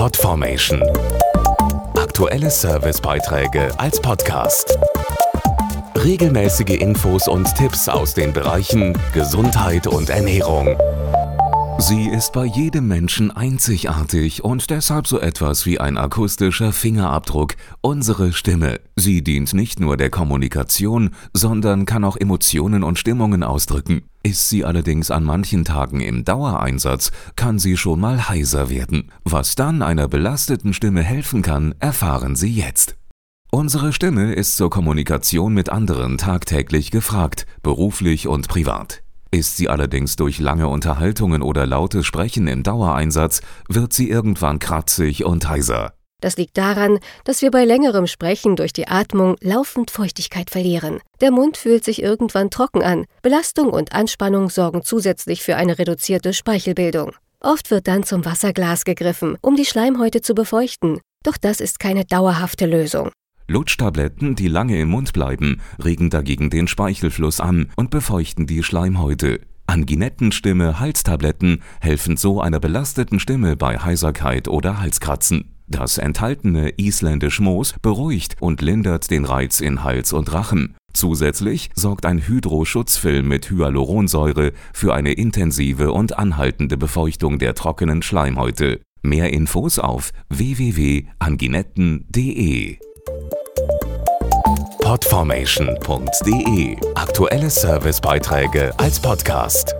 Podformation. Aktuelle Servicebeiträge als Podcast. Regelmäßige Infos und Tipps aus den Bereichen Gesundheit und Ernährung. Sie ist bei jedem Menschen einzigartig und deshalb so etwas wie ein akustischer Fingerabdruck, unsere Stimme. Sie dient nicht nur der Kommunikation, sondern kann auch Emotionen und Stimmungen ausdrücken. Ist sie allerdings an manchen Tagen im Dauereinsatz, kann sie schon mal heiser werden. Was dann einer belasteten Stimme helfen kann, erfahren Sie jetzt. Unsere Stimme ist zur Kommunikation mit anderen tagtäglich gefragt, beruflich und privat. Ist sie allerdings durch lange Unterhaltungen oder lautes Sprechen im Dauereinsatz, wird sie irgendwann kratzig und heiser. Das liegt daran, dass wir bei längerem Sprechen durch die Atmung laufend Feuchtigkeit verlieren. Der Mund fühlt sich irgendwann trocken an. Belastung und Anspannung sorgen zusätzlich für eine reduzierte Speichelbildung. Oft wird dann zum Wasserglas gegriffen, um die Schleimhäute zu befeuchten. Doch das ist keine dauerhafte Lösung. Lutschtabletten, die lange im Mund bleiben, regen dagegen den Speichelfluss an und befeuchten die Schleimhäute. Anginettenstimme, Halstabletten helfen so einer belasteten Stimme bei Heiserkeit oder Halskratzen. Das enthaltene isländisch Moos beruhigt und lindert den Reiz in Hals und Rachen. Zusätzlich sorgt ein Hydroschutzfilm mit Hyaluronsäure für eine intensive und anhaltende Befeuchtung der trockenen Schleimhäute. Mehr Infos auf www.anginetten.de Podformation.de Aktuelle Servicebeiträge als Podcast.